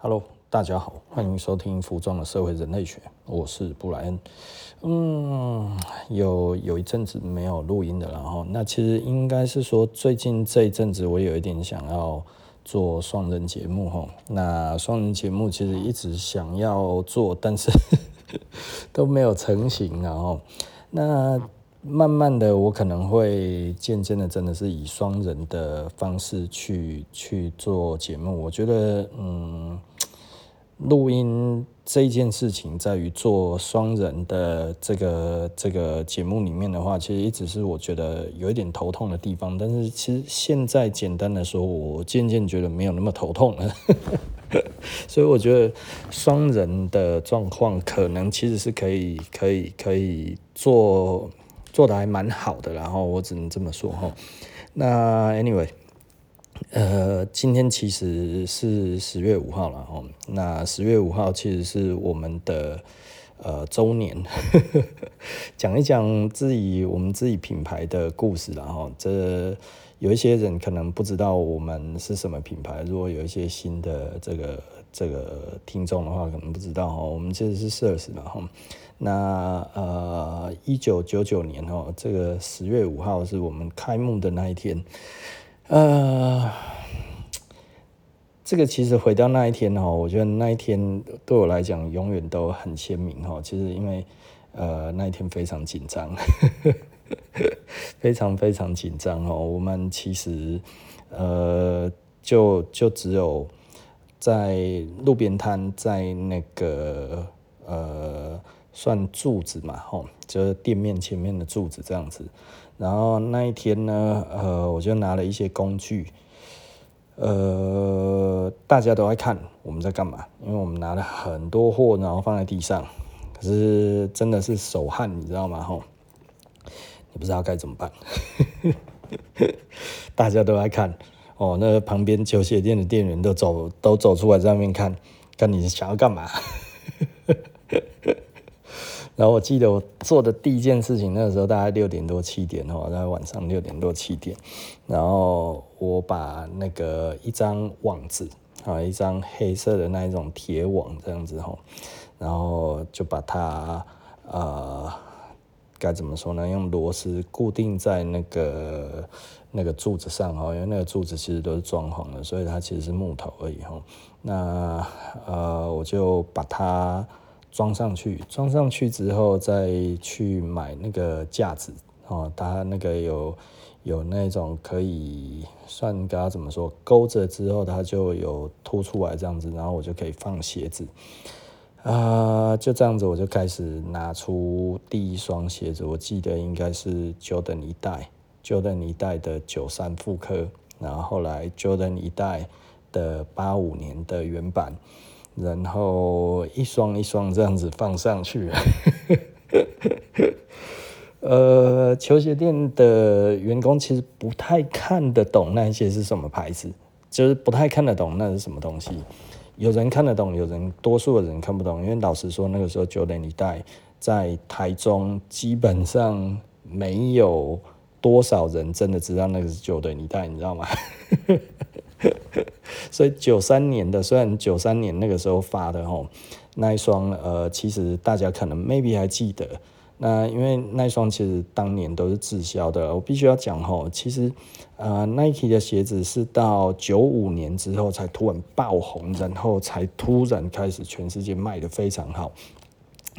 Hello，大家好，欢迎收听服装的社会人类学，我是布莱恩。嗯，有有一阵子没有录音的，然后那其实应该是说最近这一阵子我有一点想要做双人节目哈。那双人节目其实一直想要做，但是 都没有成型，然后那。慢慢的，我可能会渐渐的，真的是以双人的方式去去做节目。我觉得，嗯，录音这件事情，在于做双人的这个这个节目里面的话，其实一直是我觉得有一点头痛的地方。但是，其实现在简单的说，我渐渐觉得没有那么头痛了。所以，我觉得双人的状况可能其实是可以可以可以做。做的还蛮好的，然后我只能这么说哈。那 anyway，呃，今天其实是十月五号了哈。那十月五号其实是我们的呃周年，讲一讲自己我们自己品牌的故事，然后这有一些人可能不知道我们是什么品牌，如果有一些新的这个这个听众的话，可能不知道哈。我们其实是 Sirs 然后。那呃，一九九九年哦，这个十月五号是我们开幕的那一天。呃，这个其实回到那一天哦，我觉得那一天对我来讲永远都很鲜明哦。其实因为呃那一天非常紧张，非常非常紧张哦。我们其实呃就就只有在路边摊，在那个呃。算柱子嘛，吼，就是店面前面的柱子这样子。然后那一天呢，呃，我就拿了一些工具，呃，大家都在看我们在干嘛，因为我们拿了很多货，然后放在地上。可是真的是手汗，你知道吗？吼，你不知道该怎么办。大家都在看，哦，那旁边球鞋店的店员都走都走出来在那边看，看你想要干嘛。然后我记得我做的第一件事情，那个时候大概六点多七点哦，大概晚上六点多七点，然后我把那个一张网子啊，一张黑色的那一种铁网这样子吼，然后就把它呃该怎么说呢？用螺丝固定在那个那个柱子上哦，因为那个柱子其实都是装潢的，所以它其实是木头而已吼。那呃我就把它。装上去，装上去之后再去买那个架子哦，它那个有有那种可以算该它怎么说，勾着之后它就有凸出来这样子，然后我就可以放鞋子啊、就这样子我就开始拿出第一双鞋子，我记得应该是 Jordan 一代，Jordan 一代的九三复刻，然后后来 Jordan 一代的八五年的原版。然后一双一双这样子放上去，呃，球鞋店的员工其实不太看得懂那些是什么牌子，就是不太看得懂那是什么东西。有人看得懂，有人多数的人看不懂，因为老实说，那个时候九零一代在台中基本上没有多少人真的知道那个是九零一代，你知道吗？所以九三年的，虽然九三年那个时候发的吼，那一双呃，其实大家可能 maybe 还记得，那因为那一双其实当年都是滞销的。我必须要讲吼，其实呃 Nike 的鞋子是到九五年之后才突然爆红，然后才突然开始全世界卖得非常好，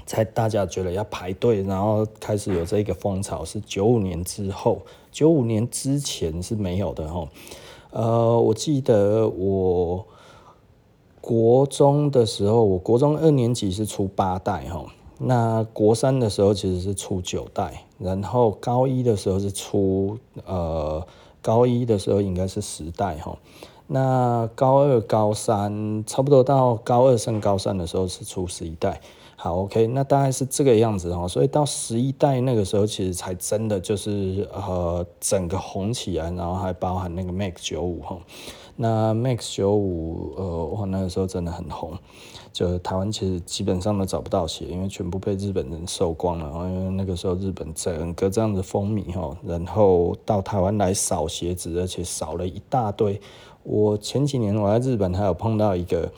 才大家觉得要排队，然后开始有这个风潮。是九五年之后，九五年之前是没有的吼。呃，我记得我国中的时候，我国中二年级是出八代哈，那国三的时候其实是出九代，然后高一的时候是出呃高一的时候应该是十代哈，那高二高三差不多到高二升高三的时候是出十一代。好，OK，那大概是这个样子哈，所以到十一代那个时候，其实才真的就是呃整个红起来，然后还包含那个 Max 九五哈，那 Max 九五呃我那个时候真的很红，就台湾其实基本上都找不到鞋，因为全部被日本人收光了，因为那个时候日本整个这样子风靡哈，然后到台湾来扫鞋子，而且扫了一大堆。我前几年我在日本还有碰到一个。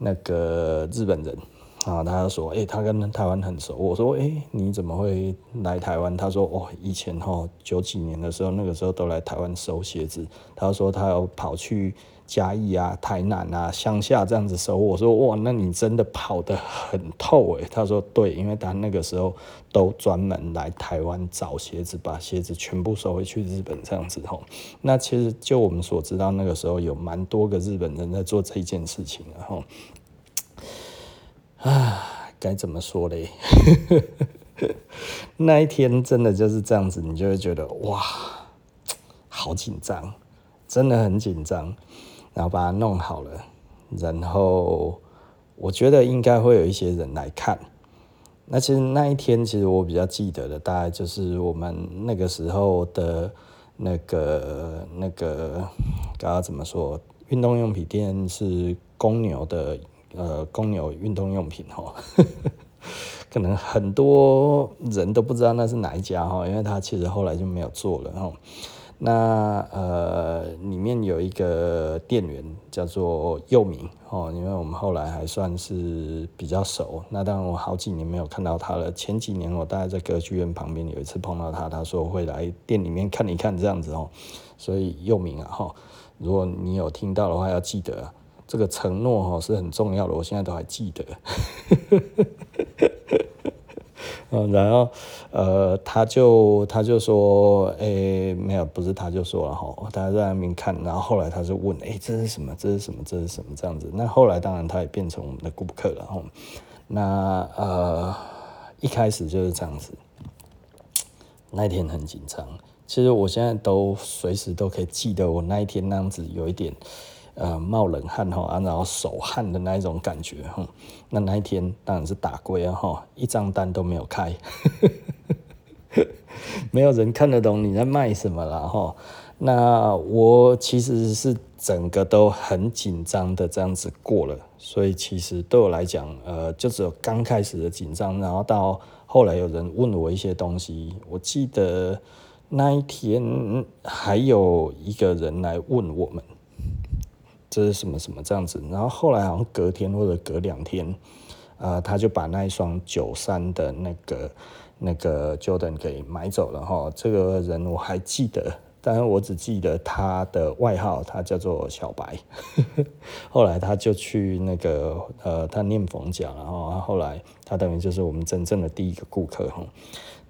那个日本人。啊，他就说，诶、他跟台湾很熟。我说，诶、你怎么会来台湾？他说，哦，以前哈九几年的时候，那个时候都来台湾收鞋子。他说他要跑去嘉义啊、台南啊、乡下这样子收。我说，哇，那你真的跑得很透诶。他说，对，因为他那个时候都专门来台湾找鞋子，把鞋子全部收回去日本这样子吼。那其实就我们所知道，那个时候有蛮多个日本人在做这件事情，然后。啊，该怎么说嘞？那一天真的就是这样子，你就会觉得哇，好紧张，真的很紧张。然后把它弄好了，然后我觉得应该会有一些人来看。那其实那一天，其实我比较记得的，大概就是我们那个时候的那个那个，刚刚怎么说？运动用品店是公牛的。呃，公牛运动用品哈，可能很多人都不知道那是哪一家哈，因为他其实后来就没有做了哈。那呃，里面有一个店员叫做佑明哦，因为我们后来还算是比较熟。那当然我好几年没有看到他了，前几年我大概在歌剧院旁边有一次碰到他，他说会来店里面看一看这样子哦。所以佑明啊哈，如果你有听到的话，要记得。这个承诺哈是很重要的，我现在都还记得。嗯，然后呃，他就他就说，诶，没有，不是他就说了哈，他在那边看，然后后来他就问，诶，这是什么？这是什么？这是什么？这样子。那后来当然他也变成我们的顾客了哈。那呃，一开始就是这样子，那一天很紧张。其实我现在都随时都可以记得我那一天那样子有一点。呃，冒冷汗哈，啊，然后手汗的那一种感觉哈。那那一天当然是打龟啊哈，一张单都没有开，没有人看得懂你在卖什么了哈。那我其实是整个都很紧张的这样子过了，所以其实对我来讲，呃，就只有刚开始的紧张，然后到后来有人问我一些东西，我记得那一天还有一个人来问我们。这是什么什么这样子？然后后来好像隔天或者隔两天，呃，他就把那一双九三的那个那个 Jordan 给买走了哈。这个人我还记得，但是我只记得他的外号，他叫做小白。后来他就去那个呃，他念逢甲，然后后来他等于就是我们真正的第一个顾客哈。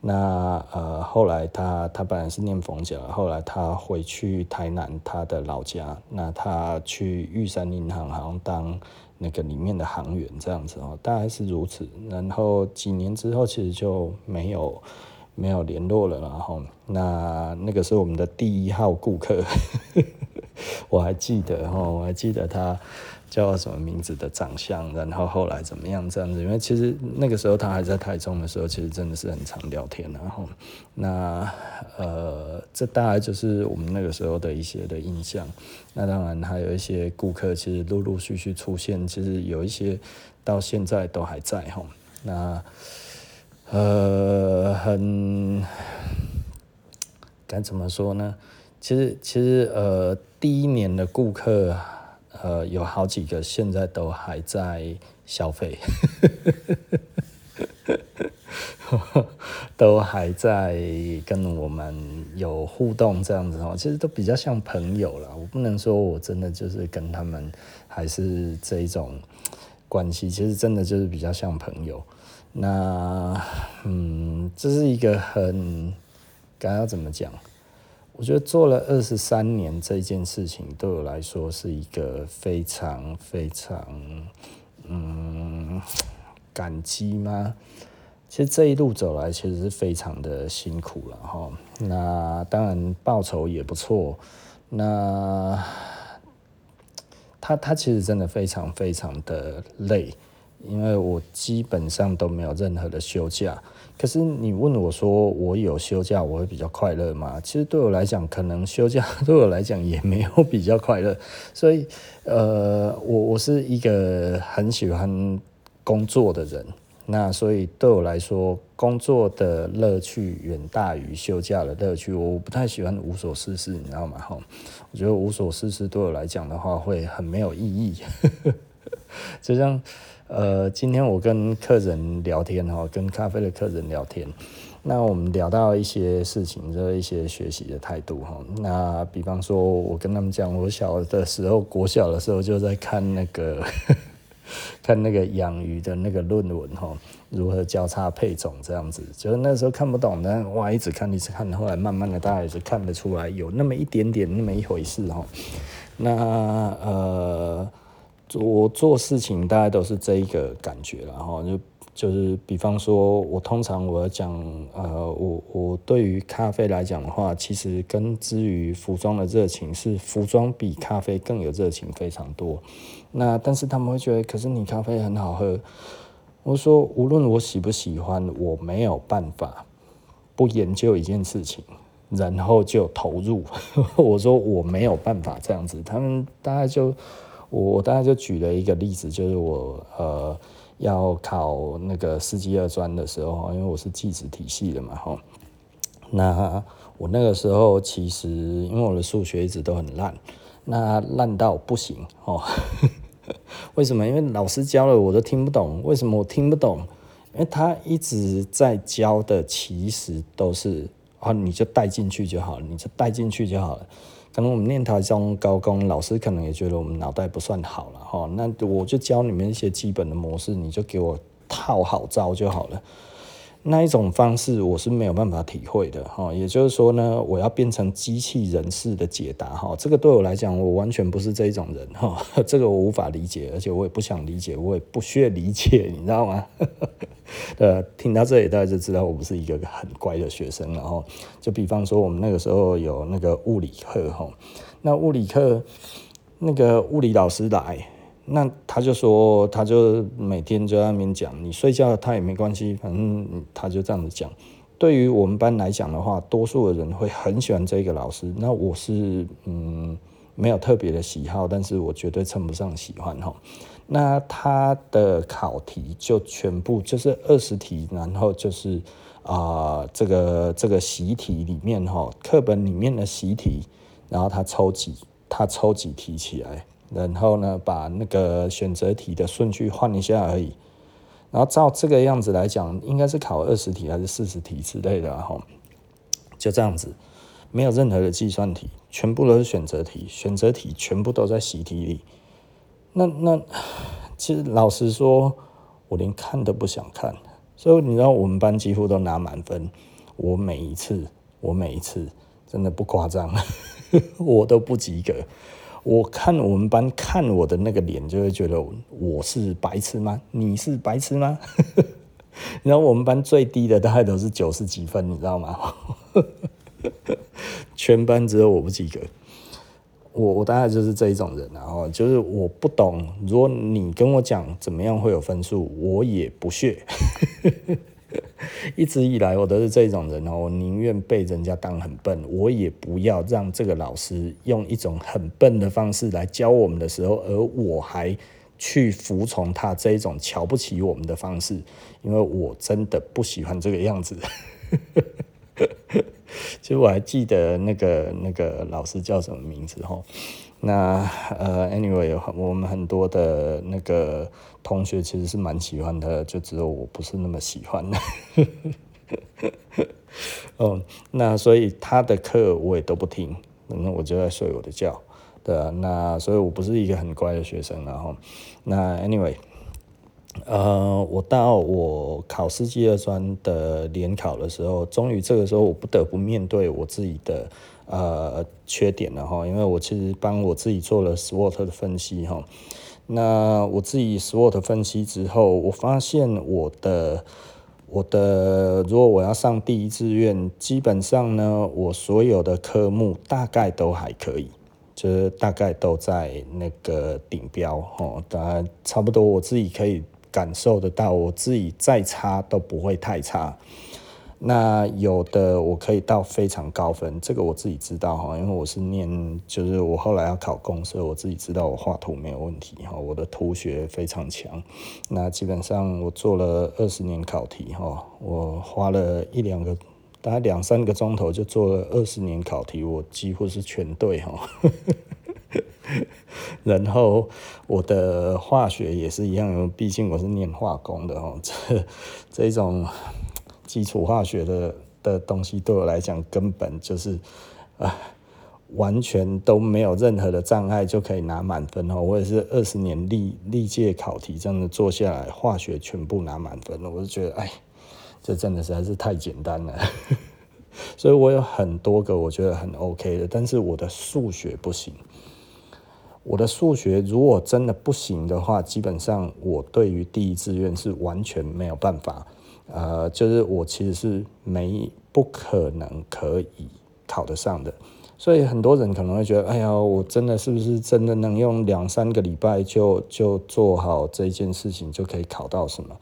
那呃，后来他他本来是念逢甲，后来他回去台南他的老家，那他去玉山银行好像当那个里面的行员这样子哦，大概是如此。然后几年之后其实就没有没有联络了，然后那那个是我们的第一号顾客，我还记得哈，我还记得他。叫什么名字的长相，然后后来怎么样这样子？因为其实那个时候他还在台中的时候，其实真的是很常聊天。然后那呃，这大概就是我们那个时候的一些的印象。那当然还有一些顾客，其实陆陆续续出现，其实有一些到现在都还在哈。那呃，很该怎么说呢？其实其实呃，第一年的顾客。呃，有好几个现在都还在消费，都还在跟我们有互动这样子哦，其实都比较像朋友了。我不能说我真的就是跟他们还是这一种关系，其实真的就是比较像朋友。那嗯，这是一个很该要怎么讲？我觉得做了二十三年这件事情，对我来说是一个非常非常嗯感激吗？其实这一路走来，其实是非常的辛苦了哈。那当然报酬也不错。那他他其实真的非常非常的累，因为我基本上都没有任何的休假。可是你问我说，我有休假我会比较快乐吗？其实对我来讲，可能休假 对我来讲也没有比较快乐。所以，呃，我我是一个很喜欢工作的人，那所以对我来说，工作的乐趣远大于休假的乐趣。我不太喜欢无所事事，你知道吗？哈，我觉得无所事事对我来讲的话会很没有意义。就像呃，今天我跟客人聊天哈，跟咖啡的客人聊天，那我们聊到一些事情，就是一些学习的态度哈。那比方说，我跟他们讲，我小的时候，国小的时候就在看那个。看那个养鱼的那个论文哈，如何交叉配种这样子，就是那时候看不懂，但哇一直看一直看，后来慢慢的大家也是看得出来有那么一点点那么一回事哈。那呃，我做事情大概都是这一个感觉然后就。就是比方说，我通常我要讲，呃，我我对于咖啡来讲的话，其实跟之于服装的热情是服装比咖啡更有热情非常多。那但是他们会觉得，可是你咖啡很好喝。我说，无论我喜不喜欢，我没有办法不研究一件事情，然后就投入。我说我没有办法这样子。他们大概就我大概就举了一个例子，就是我呃。要考那个四级二专的时候，因为我是技职体系的嘛，哈，那我那个时候其实因为我的数学一直都很烂，那烂到不行哦。为什么？因为老师教了我都听不懂。为什么我听不懂？因为他一直在教的其实都是啊，你就带进去就好了，你就带进去就好了。可能我们念台中高工，老师可能也觉得我们脑袋不算好了哈。那我就教你们一些基本的模式，你就给我套好招就好了。那一种方式我是没有办法体会的哈。也就是说呢，我要变成机器人式的解答哈。这个对我来讲，我完全不是这一种人哈。这个我无法理解，而且我也不想理解，我也不屑理解，你知道吗？呃，听到这里大家就知道我不是一个很乖的学生了哈。就比方说，我们那个时候有那个物理课哈，那物理课那个物理老师来，那他就说，他就每天就在那边讲，你睡觉他也没关系，反正他就这样子讲。对于我们班来讲的话，多数的人会很喜欢这个老师。那我是嗯没有特别的喜好，但是我绝对称不上喜欢哈。那他的考题就全部就是二十题，然后就是啊、这个这个习题里面哈，课本里面的习题，然后他抽几他抽几题起来，然后呢把那个选择题的顺序换一下而已，然后照这个样子来讲，应该是考二十题还是四十题之类的哈，就这样子，没有任何的计算题，全部都是选择题，选择题全部都在习题里。那那其实老实说，我连看都不想看，所以你知道我们班几乎都拿满分，我每一次我每一次真的不夸张，我都不及格。我看我们班看我的那个脸，就会觉得我是白痴吗？你是白痴吗？然后我们班最低的大概都是九十几分，你知道吗？全班只有我不及格。我我大概就是这一种人，然后就是我不懂，如果你跟我讲怎么样会有分数，我也不屑。一直以来我都是这种人哦，我宁愿被人家当很笨，我也不要让这个老师用一种很笨的方式来教我们的时候，而我还去服从他这一种瞧不起我们的方式，因为我真的不喜欢这个样子。其实我还记得那个那个老师叫什么名字哦？那呃，anyway，我们很多的那个同学其实是蛮喜欢的，就只有我不是那么喜欢的。哦，那所以他的课我也都不听，那我就在睡我的觉，对啊，那所以我不是一个很乖的学生，然后那 anyway。呃，我到我考四技二专的联考的时候，终于这个时候我不得不面对我自己的呃缺点了哈，因为我其实帮我自己做了 SWOT 的分析哈。那我自己 SWOT 分析之后，我发现我的我的如果我要上第一志愿，基本上呢，我所有的科目大概都还可以，就是大概都在那个顶标哈，当然差不多我自己可以。感受得到，我自己再差都不会太差。那有的我可以到非常高分，这个我自己知道哈，因为我是念，就是我后来要考公，所以我自己知道我画图没有问题哈，我的图学非常强。那基本上我做了二十年考题哈，我花了一两个，大概两三个钟头就做了二十年考题，我几乎是全对哈。然后我的化学也是一样，因为毕竟我是念化工的哦，这这种基础化学的的东西对我来讲根本就是啊，完全都没有任何的障碍就可以拿满分哦。我也是二十年历历届考题这样的做下来，化学全部拿满分了，我就觉得哎，这真的实在是太简单了。所以我有很多个我觉得很 OK 的，但是我的数学不行。我的数学如果真的不行的话，基本上我对于第一志愿是完全没有办法。呃，就是我其实是没不可能可以考得上的。所以很多人可能会觉得，哎呀，我真的是不是真的能用两三个礼拜就就做好这件事情就可以考到什么？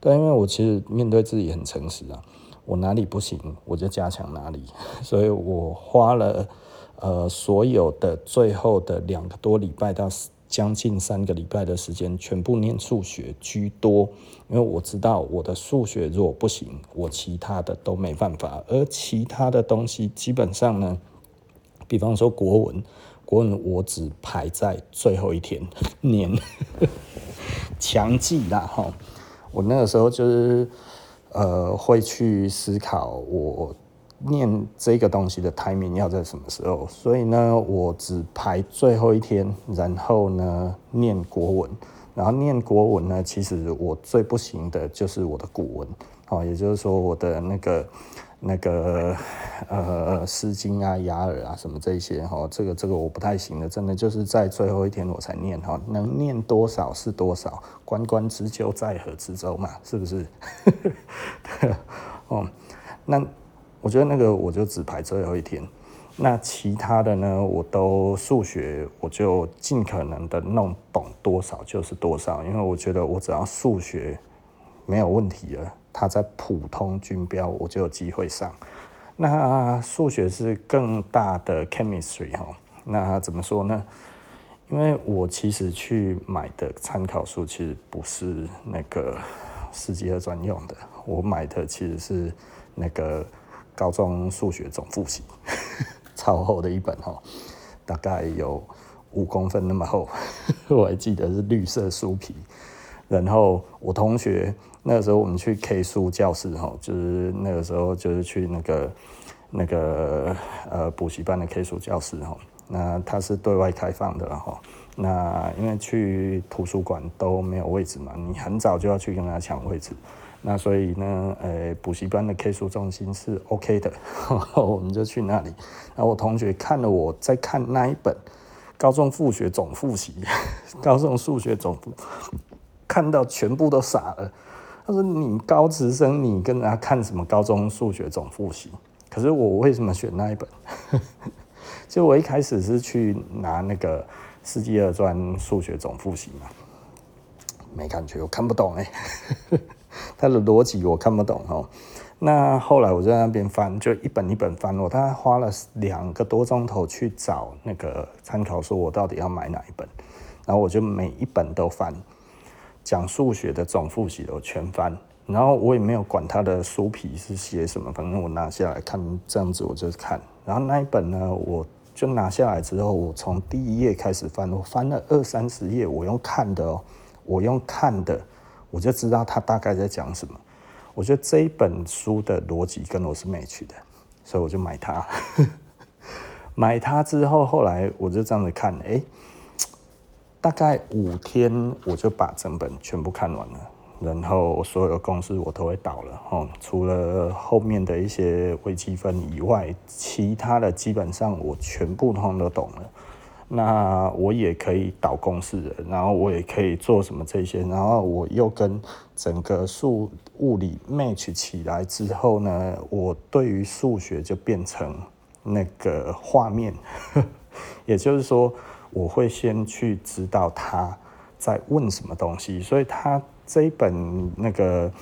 但因为我其实面对自己很诚实啊，我哪里不行我就加强哪里，所以我花了。呃，所有的最后的两个多礼拜到将近三个礼拜的时间，全部念数学居多，因为我知道我的数学如果不行，我其他的都没办法。而其他的东西基本上呢，比方说国文，国文我只排在最后一天念，强记啦哈。我那个时候就是呃会去思考我。念这个东西的 timing 要在什么时候？所以呢，我只排最后一天，然后呢念国文，然后念国文呢，其实我最不行的就是我的古文，哦，也就是说我的那个那个呃《诗经》啊、《雅尔》啊什么这些，哈，这个这个我不太行的，真的就是在最后一天我才念，哈，能念多少是多少，关关雎鸠，在河之洲嘛，是不是？哦，那。我觉得那个我就只排最后一天，那其他的呢，我都数学我就尽可能的弄懂多少就是多少，因为我觉得我只要数学没有问题了，它在普通军标我就有机会上。那数学是更大的 chemistry 哈，那怎么说呢？因为我其实去买的参考书其实不是那个四级二专用的，我买的其实是那个。高中数学总复习，超厚的一本哈，大概有五公分那么厚，我还记得是绿色书皮。然后我同学那个时候我们去 K 书教室哈，就是那个时候就是去那个那个呃补习班的 K 书教室哈，那它是对外开放的哈。那因为去图书馆都没有位置嘛，你很早就要去跟他抢位置。那所以呢，呃，补习班的 K 书中心是 OK 的，我们就去那里。然后我同学看了我在看那一本高中数学总复习，高中数学总复，看到全部都傻了。他说：“你高职生，你跟人家看什么高中数学总复习？”可是我为什么选那一本？就我一开始是去拿那个世纪二专数学总复习嘛，没感觉，我看不懂哎、欸。他的逻辑我看不懂哦，那后来我在那边翻，就一本一本翻，我大概花了两个多钟头去找那个参考书，我到底要买哪一本，然后我就每一本都翻，讲数学的总复习的我全翻，然后我也没有管他的书皮是写什么，反正我拿下来看，这样子我就看，然后那一本呢，我就拿下来之后，我从第一页开始翻，我翻了二三十页，我用看的哦，我用看的。我就知道他大概在讲什么。我觉得这一本书的逻辑跟我是 match 的，所以我就买它。买它之后，后来我就这样子看，哎、大概五天我就把整本全部看完了。然后所有的公式我都会倒了，哦，除了后面的一些微积分以外，其他的基本上我全部通通都懂了。那我也可以导公式，然后我也可以做什么这些，然后我又跟整个数物理 match 起来之后呢，我对于数学就变成那个画面，也就是说，我会先去知道他在问什么东西，所以他这一本那个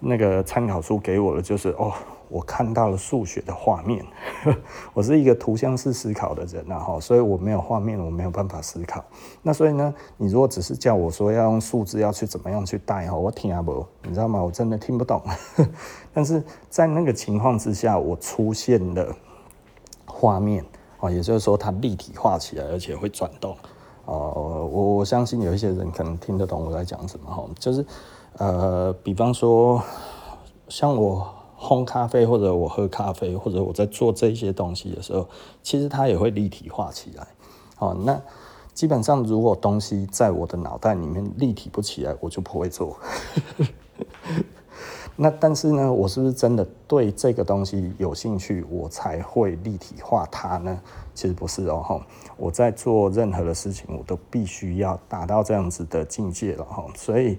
那个参考书给我的就是哦。我看到了数学的画面，我是一个图像式思考的人，然后，所以我没有画面，我没有办法思考。那所以呢，你如果只是叫我说要用数字要去怎么样去带哈，我听不，你知道吗？我真的听不懂。但是在那个情况之下，我出现了画面啊，也就是说它立体化起来，而且会转动。哦，我我相信有一些人可能听得懂我在讲什么哈，就是呃，比方说像我烘咖啡，或者我喝咖啡，或者我在做这些东西的时候，其实它也会立体化起来。哦，那基本上如果东西在我的脑袋里面立体不起来，我就不会做。那但是呢，我是不是真的对这个东西有兴趣，我才会立体化它呢？其实不是哦，我在做任何的事情，我都必须要达到这样子的境界了哈。所以，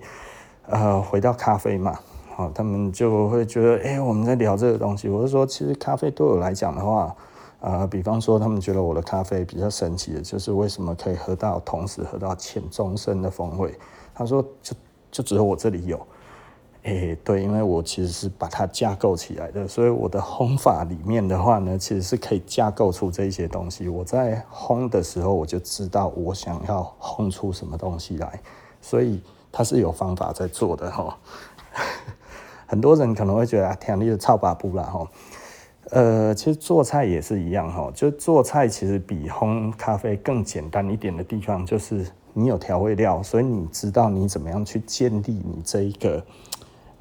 呃，回到咖啡嘛，啊，他们就会觉得，哎、我们在聊这个东西。我是说，其实咖啡对我来讲的话，呃，比方说，他们觉得我的咖啡比较神奇的，就是为什么可以喝到同时喝到浅中深的风味。他说，就就只有我这里有。诶、对，因为我其实是把它架构起来的，所以我的烘法里面的话呢，其实是可以架构出这一些东西。我在烘的时候，我就知道我想要烘出什么东西来，所以它是有方法在做的哈。很多人可能会觉得啊，天力的超把布啦哈。呃，其实做菜也是一样哈，就做菜其实比烘咖啡更简单一点的地方，就是你有调味料，所以你知道你怎么样去建立你这一个。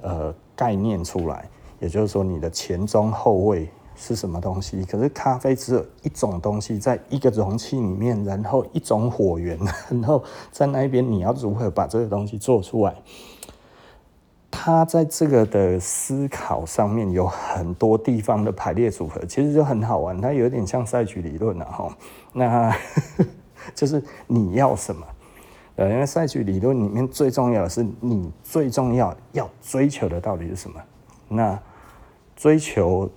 呃，概念出来，也就是说，你的前中后味是什么东西？可是咖啡只有一种东西，在一个容器里面，然后一种火源，然后在那边你要如何把这个东西做出来？他在这个的思考上面有很多地方的排列组合，其实就很好玩。它有点像赛局理论啊，哈，那 就是你要什么？呃，因为赛局理论里面最重要的是你最重要要追求的到底是什么？那追求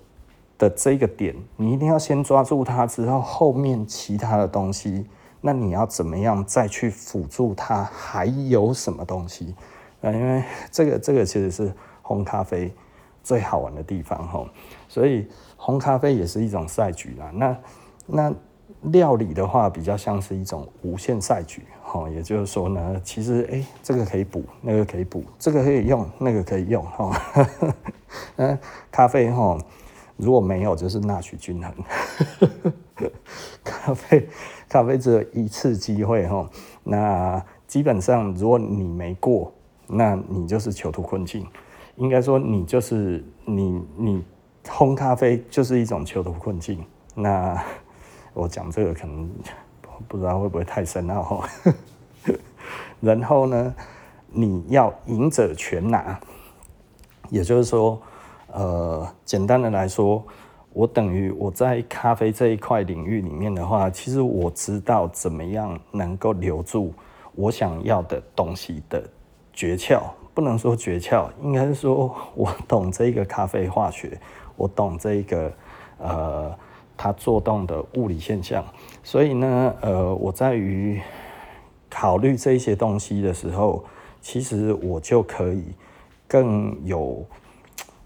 的这个点，你一定要先抓住它，之后后面其他的东西，那你要怎么样再去辅助它？还有什么东西？啊，因为这个这个其实是烘咖啡最好玩的地方哈，所以烘咖啡也是一种赛局啦。那那料理的话，比较像是一种无限赛局。哦，也就是说呢，其实哎、这个可以补，那个可以补，这个可以用，那个可以用，哈。嗯，咖啡哈，如果没有，就是纳取均衡。咖啡，咖啡只有一次机会哈，那基本上如果你没过，那你就是囚徒困境。应该说，你就是你，你烘咖啡就是一种囚徒困境。那我讲这个可能。不知道会不会太深奥？然后呢，你要赢者全拿，也就是说，呃，简单的来说，我等于我在咖啡这一块领域里面的话，其实我知道怎么样能够留住我想要的东西的诀窍，不能说诀窍，应该是说我懂这个咖啡化学，我懂这个呃。它作动的物理现象，所以呢，呃，我在于考虑这些东西的时候，其实我就可以更有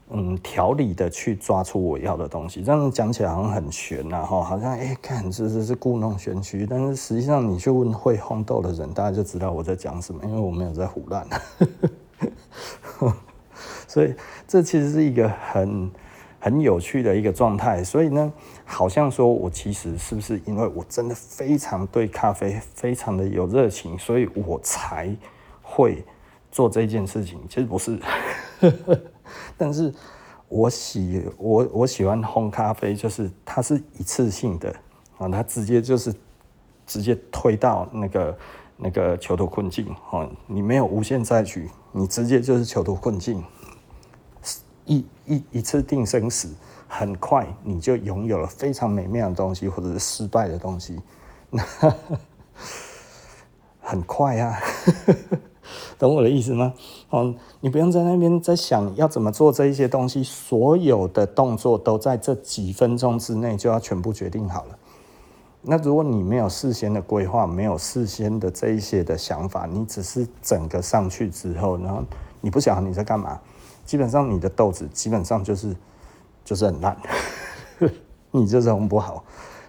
嗯条理的去抓出我要的东西。这样讲起来好像很玄呐，哈，好像哎，看这这是故弄玄虚，但是实际上你去问会烘豆的人，大家就知道我在讲什么，因为我没有在胡乱。所以这其实是一个很。很有趣的一个状态，所以呢，好像说我其实是不是因为我真的非常对咖啡非常的有热情，所以我才会做这件事情？其实不是，但是我喜我我喜欢烘咖啡，就是它是一次性的啊，它直接就是直接推到那个那个囚徒困境啊，你没有无限再局，你直接就是囚徒困境。一一一次定生死，很快你就拥有了非常美妙的东西，或者是失败的东西，那 很快啊，懂我的意思吗？哦，你不用在那边在想要怎么做这一些东西，所有的动作都在这几分钟之内就要全部决定好了。那如果你没有事先的规划，没有事先的这一些的想法，你只是整个上去之后，然后你不晓得你在干嘛。基本上你的豆子基本上就是就是很烂，你就是烘不好，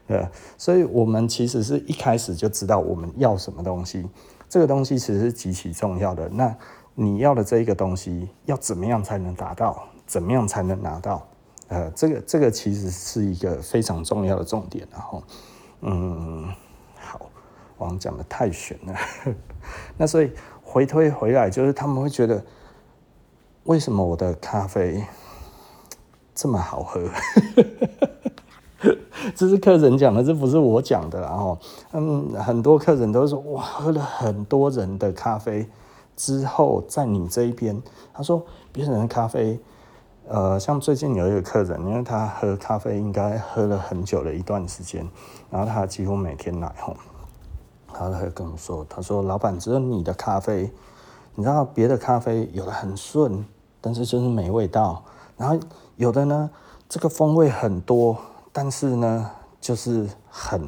对，所以我们其实是一开始就知道我们要什么东西，这个东西其实是极其重要的。那你要的这一个东西要怎么样才能达到？怎么样才能拿到？呃，这个这个其实是一个非常重要的重点。然后，嗯，好，网讲的太玄了。那所以回推回来，就是他们会觉得，为什么我的咖啡这么好喝？这是客人讲的，这不是我讲的。然后，嗯，很多客人都说，哇，喝了很多人的咖啡之后，在你这一边，他说别人的咖啡，呃，像最近有一个客人，因为他喝咖啡应该喝了很久的一段时间，然后他几乎每天来吼，他会跟我说，他说老板，只有你的咖啡，你知道别的咖啡有的很顺，但是就是没味道，然后有的呢，这个风味很多。但是呢，就是很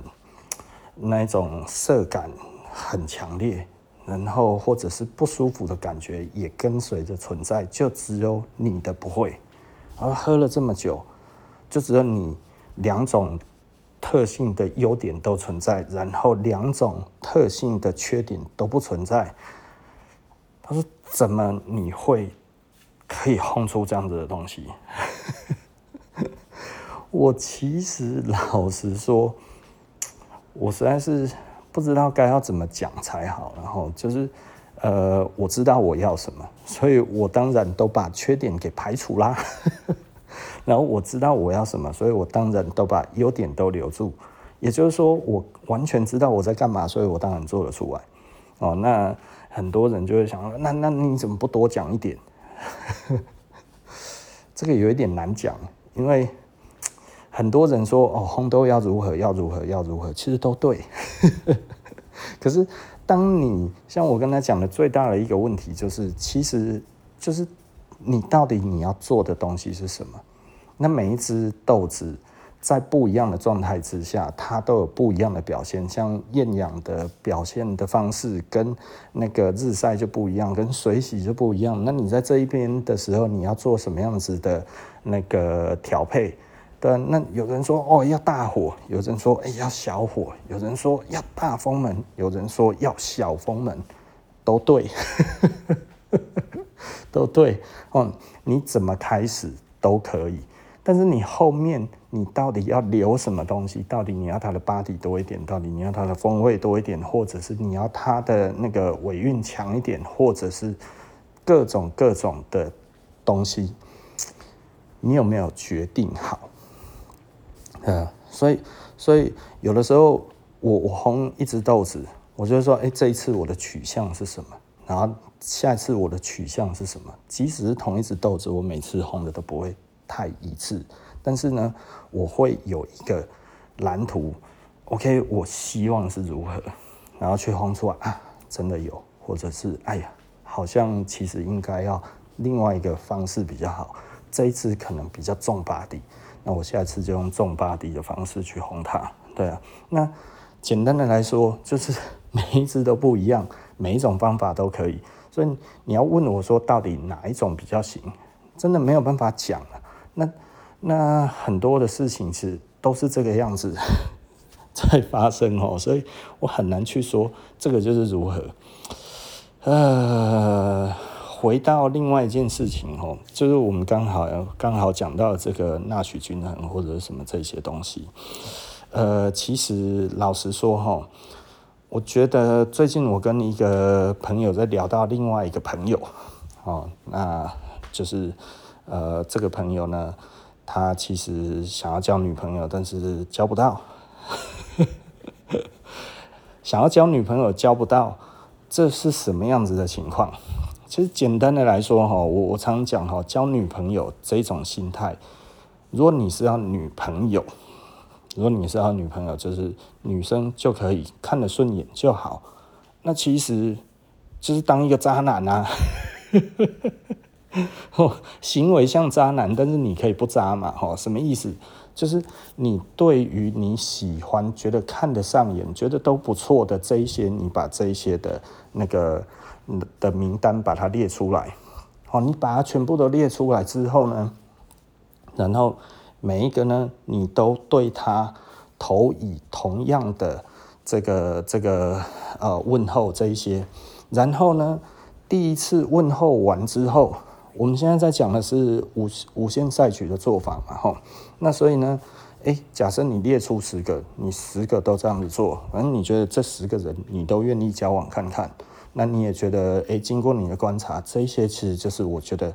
那种涩感很强烈，然后或者是不舒服的感觉也跟随着存在，就只有你的不会。而喝了这么久，就只有你两种特性的优点都存在，然后两种特性的缺点都不存在。他说：“怎么你会可以烘出这样子的东西？”我其实老实说，我实在是不知道该要怎么讲才好。然后就是，呃，我知道我要什么，所以我当然都把缺点给排除啦。然后我知道我要什么，所以我当然都把优点都留住。也就是说，我完全知道我在干嘛，所以我当然做得出来。哦，那很多人就会想，那那你怎么不多讲一点？这个有一点难讲，因为。很多人说哦，烘豆要如何要如何要如何，其实都对。可是，当你像我跟他讲的最大的一个问题，就是其实就是你到底你要做的东西是什么？那每一只豆子在不一样的状态之下，它都有不一样的表现。像厌氧的表现的方式跟那个日晒就不一样，跟水洗就不一样。那你在这一边的时候，你要做什么样子的那个调配？对，那有人说哦要大火，有人说哎要小火，有人说要大风门，有人说要小风门，都对，都对哦。你怎么开始都可以，但是你后面你到底要留什么东西？到底你要它的 body 多一点？到底你要它的风味多一点？或者是你要它的那个尾韵强一点？或者是各种各种的东西，你有没有决定好？呃，所以，所以有的时候我我烘一只豆子，我就会说，哎，这一次我的取向是什么？然后下一次我的取向是什么？即使是同一只豆子，我每次烘的都不会太一致，但是呢，我会有一个蓝图，OK，我希望是如何，然后去烘出来啊，真的有，或者是哎呀，好像其实应该要另外一个方式比较好，这一次可能比较重 body。那我下次就用重 body 的方式去烘它，对啊。那简单的来说，就是 每一只都不一样，每一种方法都可以。所以你要问我说，到底哪一种比较行？真的没有办法讲了。那那很多的事情是都是这个样子 在发生哦，所以我很难去说这个就是如何。呃。回到另外一件事情哦，就是我们刚好刚好讲到这个纳许均衡或者什么这些东西。呃，其实老实说哈，我觉得最近我跟一个朋友在聊到另外一个朋友哦，那就是呃这个朋友呢，他其实想要交女朋友，但是交不到。想要交女朋友交不到，这是什么样子的情况？其实简单的来说哈，我我常讲哈，交女朋友这种心态，如果你是要女朋友，如果你是要女朋友，就是女生就可以看得顺眼就好，那其实就是当一个渣男啊，行为像渣男，但是你可以不渣嘛，哈，什么意思？就是你对于你喜欢、觉得看得上眼、觉得都不错的这一些，你把这一些的那个。的名单把它列出来，好，你把它全部都列出来之后呢，然后每一个呢，你都对他投以同样的这个这个呃问候这一些，然后呢，第一次问候完之后，我们现在在讲的是无无限赛局的做法嘛，吼，那所以呢，哎，假设你列出十个，你十个都这样子做，反正你觉得这十个人你都愿意交往看看，那你也觉得，哎，经过你的观察，这些其实就是我觉得，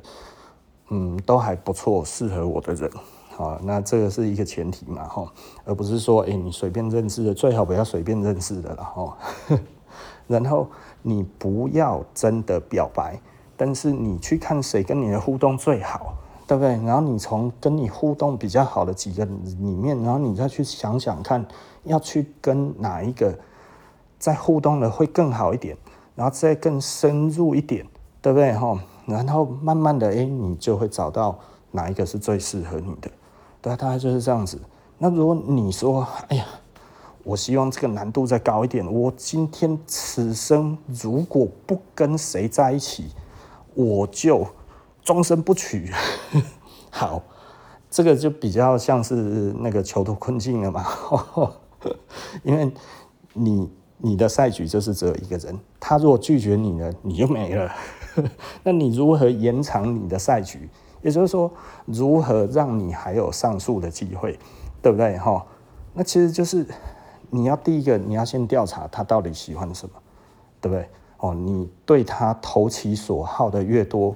嗯，都还不错，适合我的人。好，那这个是一个前提嘛，哈，而不是说，哎，你随便认识的，最好不要随便认识的了，哈。然后你不要真的表白，但是你去看谁跟你的互动最好，对不对？然后你从跟你互动比较好的几个里面，然后你再去想想看，要去跟哪一个再互动的会更好一点，然后再更深入一点，对不对？哈，然后慢慢的，哎，你就会找到哪一个是最适合你的。对，大概就是这样子。那如果你说，哎呀，我希望这个难度再高一点，我今天此生如果不跟谁在一起，我就终身不娶。好，这个就比较像是那个囚徒困境了嘛。因为你你的赛局就是只有一个人，他如果拒绝你了，你就没了。那你如何延长你的赛局？也就是说，如何让你还有上诉的机会，对不对？哈，那其实就是你要第一个，你要先调查他到底喜欢什么，对不对？哦，你对他投其所好的越多，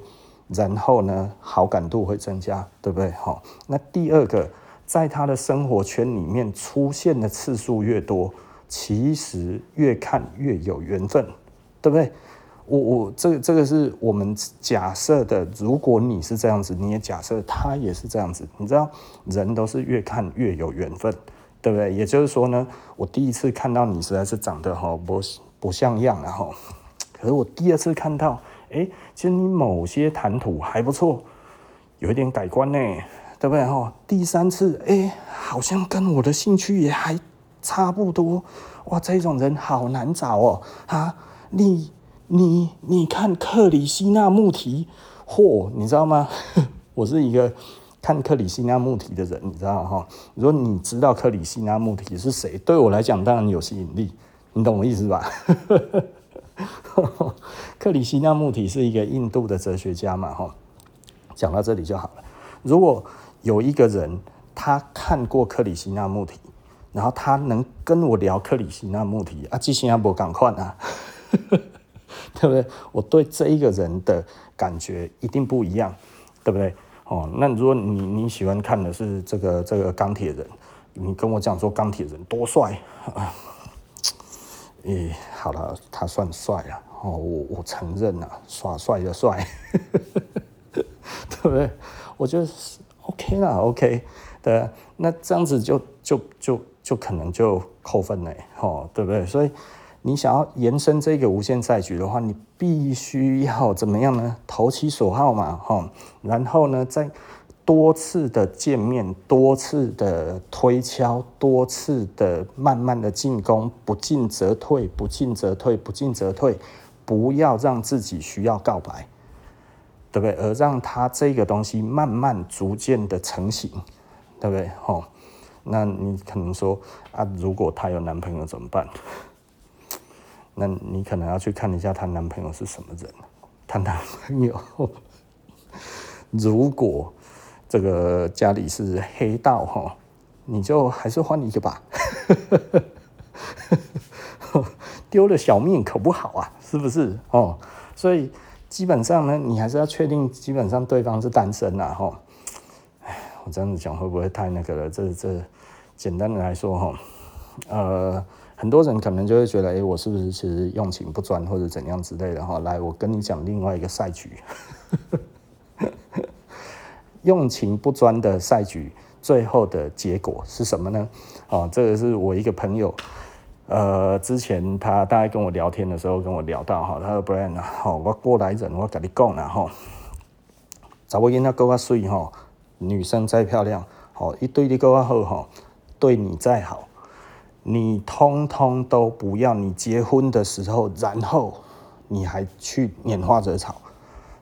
然后呢，好感度会增加，对不对？哈，那第二个，在他的生活圈里面出现的次数越多，其实越看越有缘分，对不对？我我这个这个是我们假设的，如果你是这样子，你也假设他也是这样子，你知道人都是越看越有缘分，对不对？也就是说呢，我第一次看到你实在是长得哈不不像样，然后，可是我第二次看到，哎，其实你某些谈吐还不错，有一点改观呢，对不对？哈，第三次，哎，好像跟我的兴趣也还差不多，哇，这种人好难找哦，啊，你。你你看克里希那穆提，嚯，你知道吗？我是一个看克里希那穆提的人，你知道哈？如果你知道克里希那穆提是谁，对我来讲当然有吸引力，你懂我意思吧？克里希那穆提是一个印度的哲学家嘛，哈。讲到这里就好了。如果有一个人他看过克里希那穆提，然后他能跟我聊克里希那穆提啊，记性要不赶快啊！对不对？我对这一个人的感觉一定不一样，对不对？哦，那如果你你喜欢看的是这个这个钢铁人，你跟我讲说钢铁人多帅啊？诶，好了，他算帅啊，哦，我我承认啊，耍帅就帅，对不对？我觉得 OK 啦，OK，对，那这样子就就就就可能就扣分了，哦，对不对？所以。你想要延伸这个无限赛局的话，你必须要怎么样呢？投其所好嘛，哈，然后呢，再多次的见面，多次的推敲，多次的慢慢的进攻，不进则退，不进则退，不进则退，不要让自己需要告白，对不对？而让他这个东西慢慢逐渐的成型，对不对？哈，那你可能说啊，如果她有男朋友怎么办？那你可能要去看一下她男朋友是什么人。她男朋友 如果这个家里是黑道哈，你就还是换一个吧。丢了小命可不好啊，是不是？哦，所以基本上呢，你还是要确定，基本上对方是单身呐。哈，哎，我这样子讲会不会太那个了？这这简单的来说哈，呃。很多人可能就会觉得，哎，我是不是其实用情不专或者怎样之类的哈？来，我跟你讲另外一个赛局，用情不专的赛局，最后的结果是什么呢？哦，这个是我一个朋友，呃，之前他大概跟我聊天的时候跟我聊到哈，他说 Brian 啊，好，我过来人，我跟你讲了哈，找我跟他够啊水哈，女生再漂亮，好，一对你够啊好哈，对你再好。你通通都不要，你结婚的时候，然后你还去拈花惹草，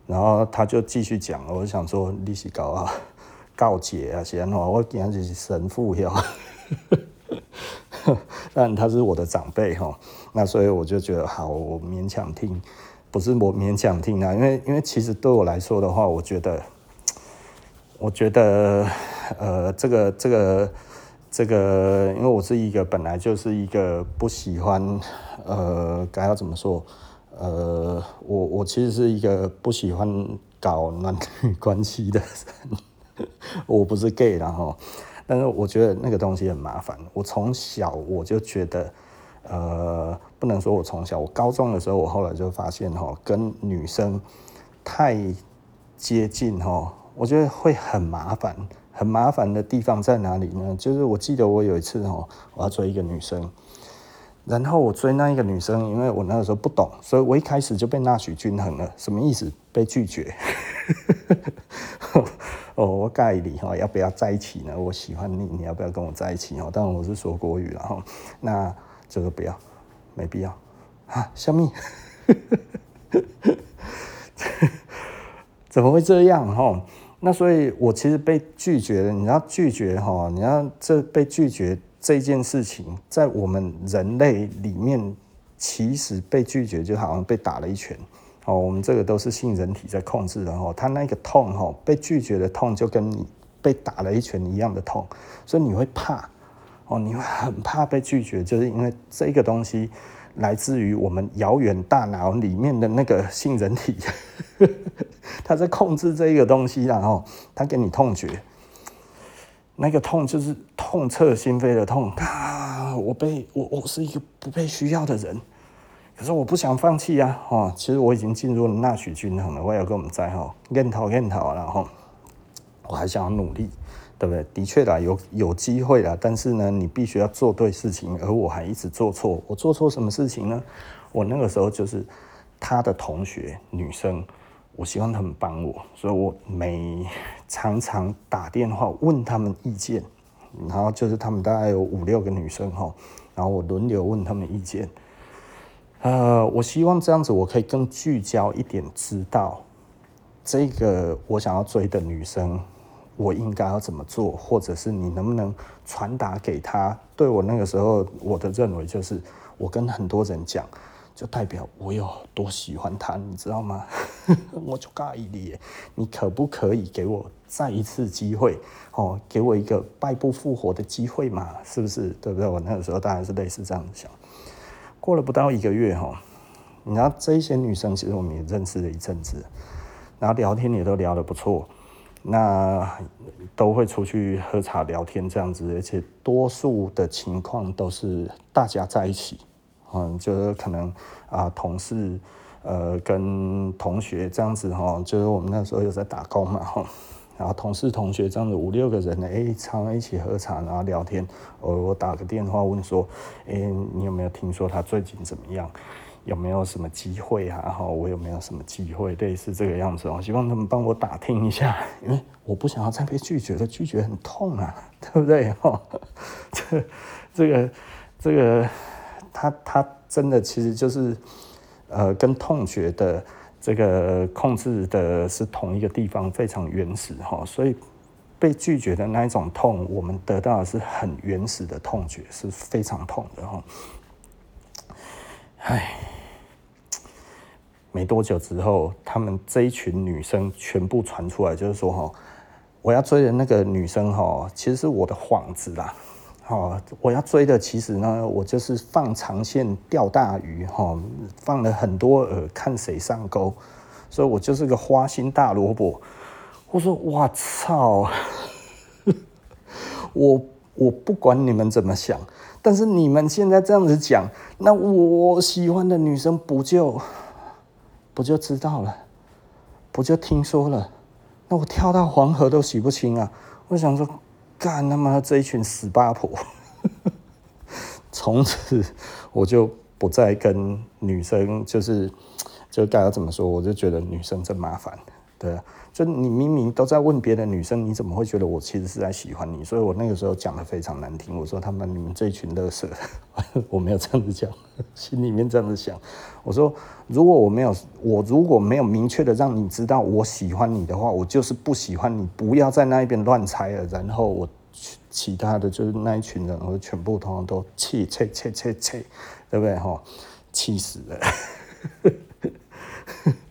然后他就继续讲，我想说你是搞啊告解啊，先哦，我讲的是神父哟，但他是我的长辈哈，那所以我就觉得好，我勉强听，不是我勉强听啊，因为因为其实对我来说的话，我觉得，我觉得呃，这个这个。这个，因为我是一个本来就是一个不喜欢，呃，该要怎么说？呃，我我其实是一个不喜欢搞男女关系的人，我不是 gay 然后，但是我觉得那个东西很麻烦。我从小我就觉得，呃，不能说我从小，我高中的时候，我后来就发现哈，跟女生太接近哈，我觉得会很麻烦。很麻烦的地方在哪里呢？就是我记得我有一次哈，我要追一个女生。然后我追那一个女生，因为我那个时候不懂，所以我一开始就被纳许均衡了。什么意思？被拒绝。哦，我盖你哈，要不要在一起呢？我喜欢你，你要不要跟我在一起哦？当然我是说国语了哈。那这个不要，没必要啊。小蜜，怎么会这样哈？那所以我其实被拒绝了。你要拒绝哈，你要这被拒绝。这件事情在我们人类里面，其实被拒绝就好像被打了一拳。哦，我们这个都是性人体在控制的哦。他那个痛哦，被拒绝的痛就跟你被打了一拳一样的痛，所以你会怕哦，你会很怕被拒绝，就是因为这个东西来自于我们遥远大脑里面的那个性人体，他在控制这个东西，然后他给你痛觉。那个痛就是痛彻心扉的痛啊！我被我我是一个不被需要的人，可是我不想放弃啊！哦，其实我已经进入了纳许均衡了，我也要跟我们在哈，更讨更讨，然后我还想要努力，对不对？的确啦，有有机会啦，但是呢，你必须要做对事情，而我还一直做错。我做错什么事情呢？我那个时候就是他的同学女生。我希望他们帮我，所以我每常常打电话问他们意见，然后就是他们大概有五六个女生哈，然后我轮流问他们意见。呃，我希望这样子我可以更聚焦一点，知道这个我想要追的女生，我应该要怎么做，或者是你能不能传达给她？对我那个时候我的认为就是，我跟很多人讲。就代表我有多喜欢他，你知道吗？我就尬意你，你可不可以给我再一次机会？哦，给我一个败不复活的机会嘛？是不是？对不对？我那个时候当然是类似这样想。过了不到一个月哈，你知道这些女生其实我们也认识了一阵子，然后聊天也都聊得不错，那都会出去喝茶聊天这样子，而且多数的情况都是大家在一起。嗯，就是可能啊，同事，呃，跟同学这样子哈，就是我们那时候有在打工嘛哈，然后同事同学这样子五六个人呢，哎，常常一起喝茶，然后聊天。我我打个电话问说，哎，你有没有听说他最近怎么样？有没有什么机会啊？哈，我有没有什么机会？类似这个样子哦，希望他们帮我打听一下，因为我不想要再被拒绝了，拒绝很痛啊，对不对？哈，这这个这个。他他真的其实就是，呃，跟痛觉的这个控制的是同一个地方，非常原始哈，所以被拒绝的那一种痛，我们得到的是很原始的痛觉，是非常痛的哈。唉，没多久之后，他们这一群女生全部传出来，就是说哈，我要追的那个女生哈，其实是我的幌子啦。哦，我要追的其实呢，我就是放长线钓大鱼哈，放了很多饵，看谁上钩，所以我就是个花心大萝卜。我说我操，我我不管你们怎么想，但是你们现在这样子讲，那我喜欢的女生不就不就知道了，不就听说了，那我跳到黄河都洗不清啊！我想说。干他妈这一群死八婆！从此我就不再跟女生，就是就大家怎么说，我就觉得女生真麻烦。对，就你明明都在问别的女生，你怎么会觉得我其实是在喜欢你？所以我那个时候讲的非常难听，我说他们你们这群乐色，我没有这样子讲，心里面这样子想。我说如果我没有我如果没有明确的让你知道我喜欢你的话，我就是不喜欢你，不要在那一边乱猜了。然后我其他的就是那一群人，我全部通通都气气气气气，对不对？哈，气死了。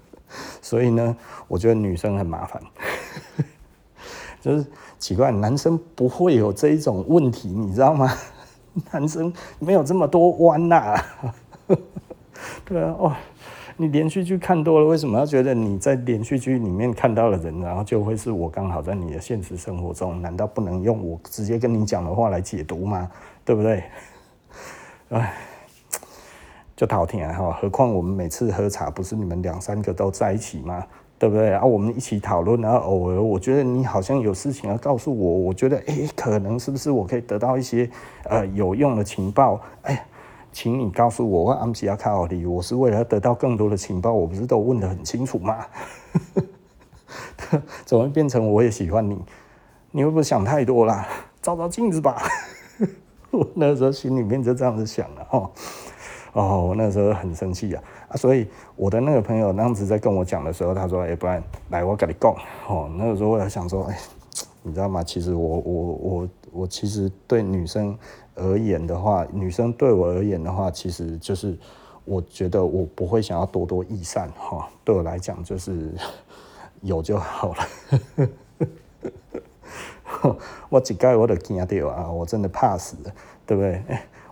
所以呢，我觉得女生很麻烦，就是奇怪，男生不会有这一种问题，你知道吗？男生没有这么多弯呐、对啊，哦，你连续剧看多了，为什么要觉得你在连续剧里面看到的人，然后就会是我刚好在你的现实生活中？难道不能用我直接跟你讲的话来解读吗？对不对？哎，就好听啊！哈，何况我们每次喝茶，不是你们两三个都在一起吗？对不对啊？我们一起讨论，然后偶尔我觉得你好像有事情要告诉我，我觉得哎，可能是不是我可以得到一些呃有用的情报？哎，请你告诉我，我安吉亚卡奥里，我是为了得到更多的情报，我不是都问得很清楚吗？怎么会变成我也喜欢你？你会不会想太多啦？照照镜子吧。我那时候心里面就这样子想了哦。哦，我那时候很生气呀，啊，所以我的那个朋友那样子在跟我讲的时候，他说：“哎，不然来，我跟你讲。”哦，那个时候我想说：“哎，你知道吗？其实我我我我其实对女生而言的话，女生对我而言的话，其实就是我觉得我不会想要多多益善哈。对我来讲，就是 有就好了。我几盖我都惊掉啊！我真的怕死，对不对？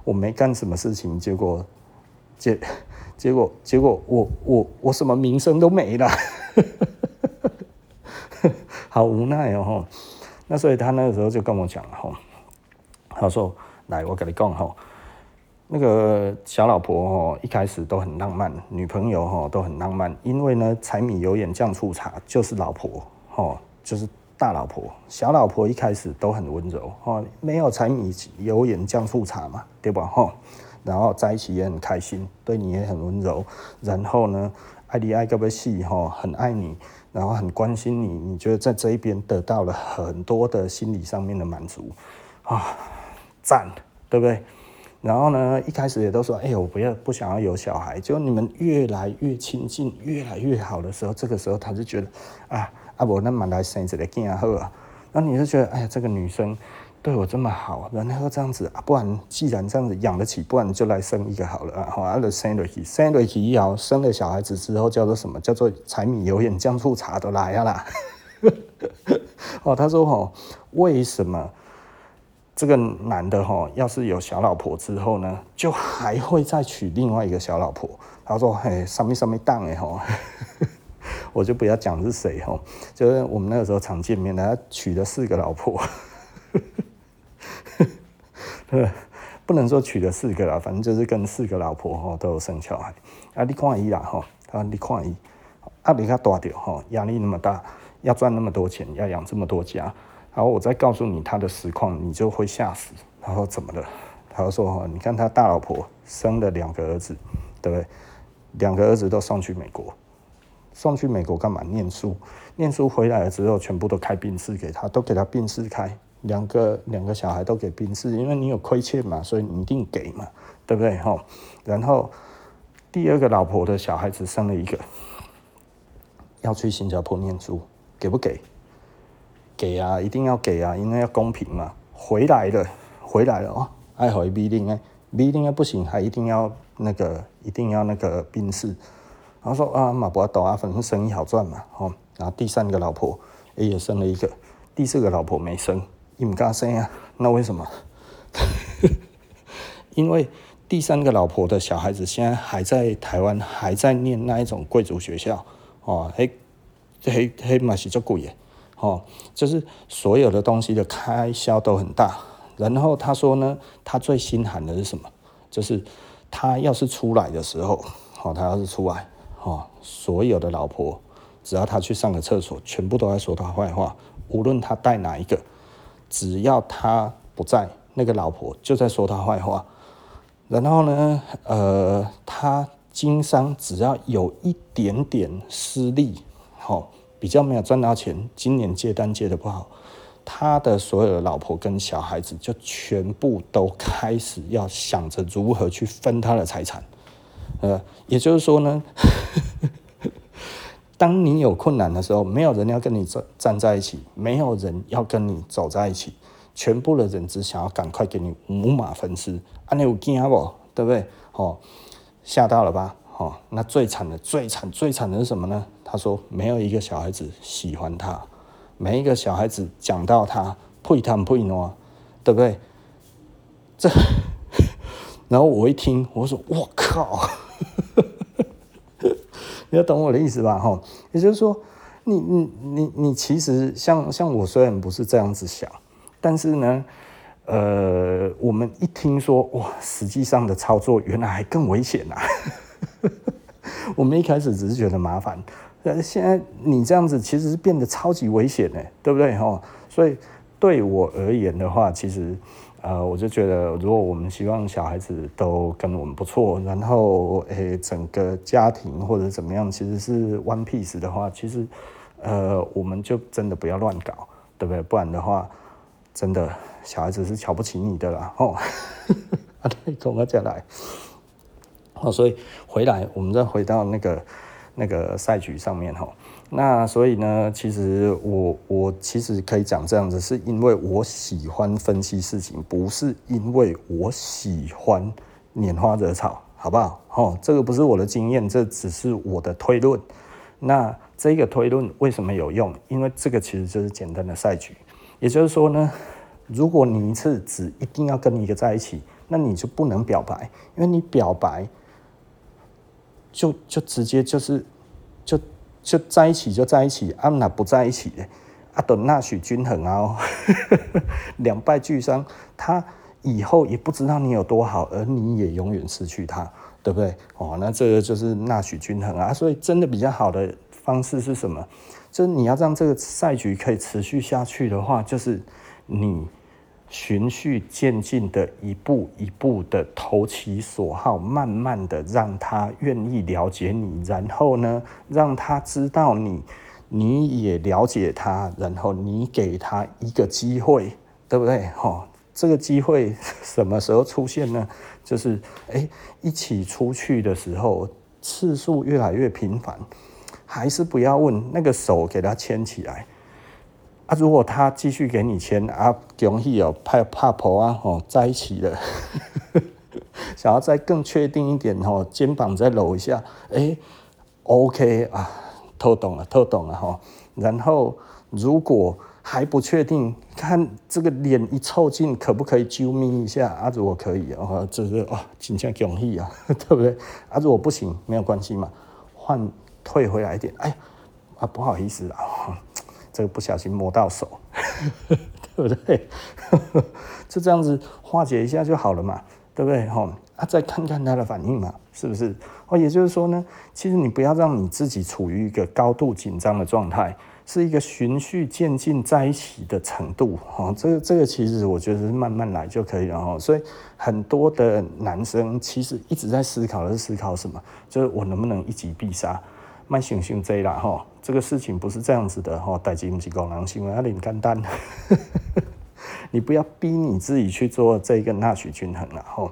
我没干什么事情，结果。”结结果结果我我我什么名声都没了，好无奈哦。那所以他那个时候就跟我讲哈，他说：“来，我跟你讲哈，那个小老婆哈一开始都很浪漫，女朋友哈都很浪漫，因为呢柴米油盐酱醋茶就是老婆哈，就是大老婆。小老婆一开始都很温柔哈，没有柴米油盐酱醋茶嘛，对吧哈？”然后在一起也很开心，对你也很温柔。然后呢，爱你爱个不死哈，很爱你，然后很关心你。你觉得在这一边得到了很多的心理上面的满足啊，赞，对不对？然后呢，一开始也都说，哎，我不要不想要有小孩。就你们越来越亲近，越来越好的时候，这个时候他就觉得啊，阿伯那么来生一个囝好啊。那你就觉得，哎呀，这个女生。对我这么好，然后这样子啊，不然既然这样子养得起，不然就来生一个好了啊！好，啊，生了起，生了起以后，生了小孩子之后叫做什么？叫做柴米油盐酱醋茶都来了啦。哦，他说哦，为什么这个男的哈，要是有小老婆之后呢，就还会再娶另外一个小老婆？他说嘿，什么什么当哎哈，我就不要讲是谁哦，就是我们那个时候常见面，他娶了四个老婆。不能说娶了四个啦，反正就是跟四个老婆哈都有生小孩。啊，你看伊啦哈，啊，你看伊，啊，你看大掉哈，压力那么大，要赚那么多钱，要养这么多家。然后我再告诉你他的实况，你就会吓死。然后怎么了？他说哈，你看他大老婆生了两个儿子，对不对？两个儿子都送去美国，送去美国干嘛？念书，念书回来了之后，全部都开病室给他，都给他病室开。两个两个小孩都给宾士，因为你有亏欠嘛，所以你一定给嘛，对不对？吼，然后第二个老婆的小孩子生了一个，要去新加坡念书，给不给？给啊，一定要给啊，因为要公平嘛。回来了，回来了哦，爱回 B 定哎，B 定哎不行，还一定要那个，一定要那个宾士。然后说啊，马博斗啊，反正生意好赚嘛，吼。然后第三个老婆也生了一个，第四个老婆没生。你们干生啊？那为什么？因为第三个老婆的小孩子现在还在台湾，还在念那一种贵族学校哦，嘿，嘿，嘿，嘛是足贵耶，哦，就是所有的东西的开销都很大。然后他说呢，他最心寒的是什么？就是他要是出来的时候，哦，他要是出来，哦，所有的老婆只要他去上个厕所，全部都在说他坏话，无论他带哪一个。只要他不在，那个老婆就在说他坏话。然后呢，呃，他经商只要有一点点失利，好，比较没有赚到钱，今年接单接得不好，他的所有的老婆跟小孩子就全部都开始要想着如何去分他的财产。呃，也就是说呢。当你有困难的时候，没有人要跟你站站在一起，没有人要跟你走在一起，全部的人只想要赶快给你五马分尸。啊，你有惊不？对不对？哦，吓到了吧？哦，那最惨的、最惨、最惨的是什么呢？他说没有一个小孩子喜欢他，每一个小孩子讲到他配他配诺，对不对？这，然后我一听，我说我靠，你要懂我的意思吧？哈，也就是说，你你你你其实像像我虽然不是这样子想，但是呢。呃，我们一听说哇，实际上的操作原来还更危险呐、啊！我们一开始只是觉得麻烦，但是现在你这样子其实是变得超级危险呢，对不对哈？所以对我而言的话，其实呃，我就觉得，如果我们希望小孩子都跟我们不错，然后诶，整个家庭或者怎么样，其实是 one piece 的话，其实呃，我们就真的不要乱搞，对不对？不然的话，真的。小孩子是瞧不起你的啦，哦，啊，对，从我再来，哦，所以回来，我们再回到那个那个赛局上面哦，那所以呢，其实我我其实可以讲这样子，是因为我喜欢分析事情，不是因为我喜欢拈花惹草，好不好？哦，这个不是我的经验，这只是我的推论。那这个推论为什么有用？因为这个其实就是简单的赛局，也就是说呢。如果你一次只一定要跟一个在一起，那你就不能表白，因为你表白就就直接就是就就在一起就在一起，啊那不在一起的，啊等纳许均衡啊，两败俱伤，他以后也不知道你有多好，而你也永远失去他，对不对？哦，那这个就是纳许均衡啊，所以真的比较好的方式是什么？就是你要让这个赛局可以持续下去的话，就是。你循序渐进的一步一步的投其所好，慢慢的让他愿意了解你，然后呢，让他知道你，你也了解他，然后你给他一个机会，对不对？哈，这个机会什么时候出现呢？就是哎，一起出去的时候，次数越来越频繁，还是不要问那个手给他牵起来。啊，如果他继续给你钱啊，恭喜哦，怕怕婆啊，哦，在一起了，想要再更确定一点哦，肩膀再搂一下，哎、，OK 啊，透懂了，透懂了哈。然后如果还不确定，看这个脸一凑近，可不可以啾咪一下啊？如果可以哦，这是哦，真正恭喜啊，对不对？啊，如果不行，没有关系嘛，换退回来一点，哎，啊，不好意思啊。这个不小心摸到手，对不对？就这样子化解一下就好了嘛，对不对？哈啊，再看看他的反应嘛，是不是？哦，也就是说呢，其实你不要让你自己处于一个高度紧张的状态，是一个循序渐进在一起的程度。哈，这个这个其实我觉得是慢慢来就可以了。哈，所以很多的男生其实一直在思考的是思考什么？就是我能不能一击必杀？卖想想这啦哈，这个事情不是这样子的哈，代志不是工人想的那么简单。你不要逼你自己去做这个纳许均衡了哈。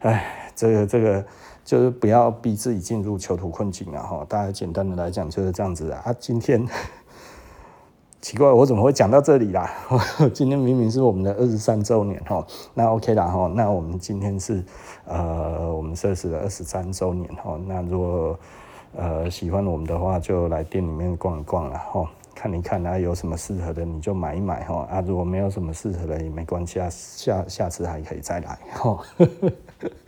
哎，这个这个就是不要逼自己进入囚徒困境了哈。大家简单的来讲就是这样子啊。今天 奇怪，我怎么会讲到这里啦？今天明明是我们的二十三周年哈，那 OK 啦哈。那我们今天是呃，我们设施的二十三周年哈。那如果呃，喜欢我们的话，就来店里面逛一逛了哈，看一看啊，有什么适合的你就买一买哈啊，如果没有什么适合的也没关系啊，下下次还可以再来哈，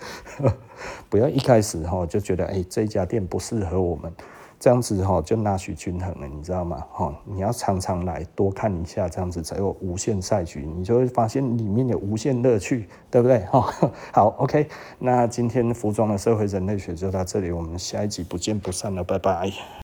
不要一开始哈就觉得哎、这家店不适合我们。这样子哈就纳许均衡了，你知道吗？哈，你要常常来多看一下，这样子才有无限赛局，你就会发现里面有无限乐趣，对不对？哈，好，OK，那今天服装的社会人类学就到这里，我们下一集不见不散了，拜拜。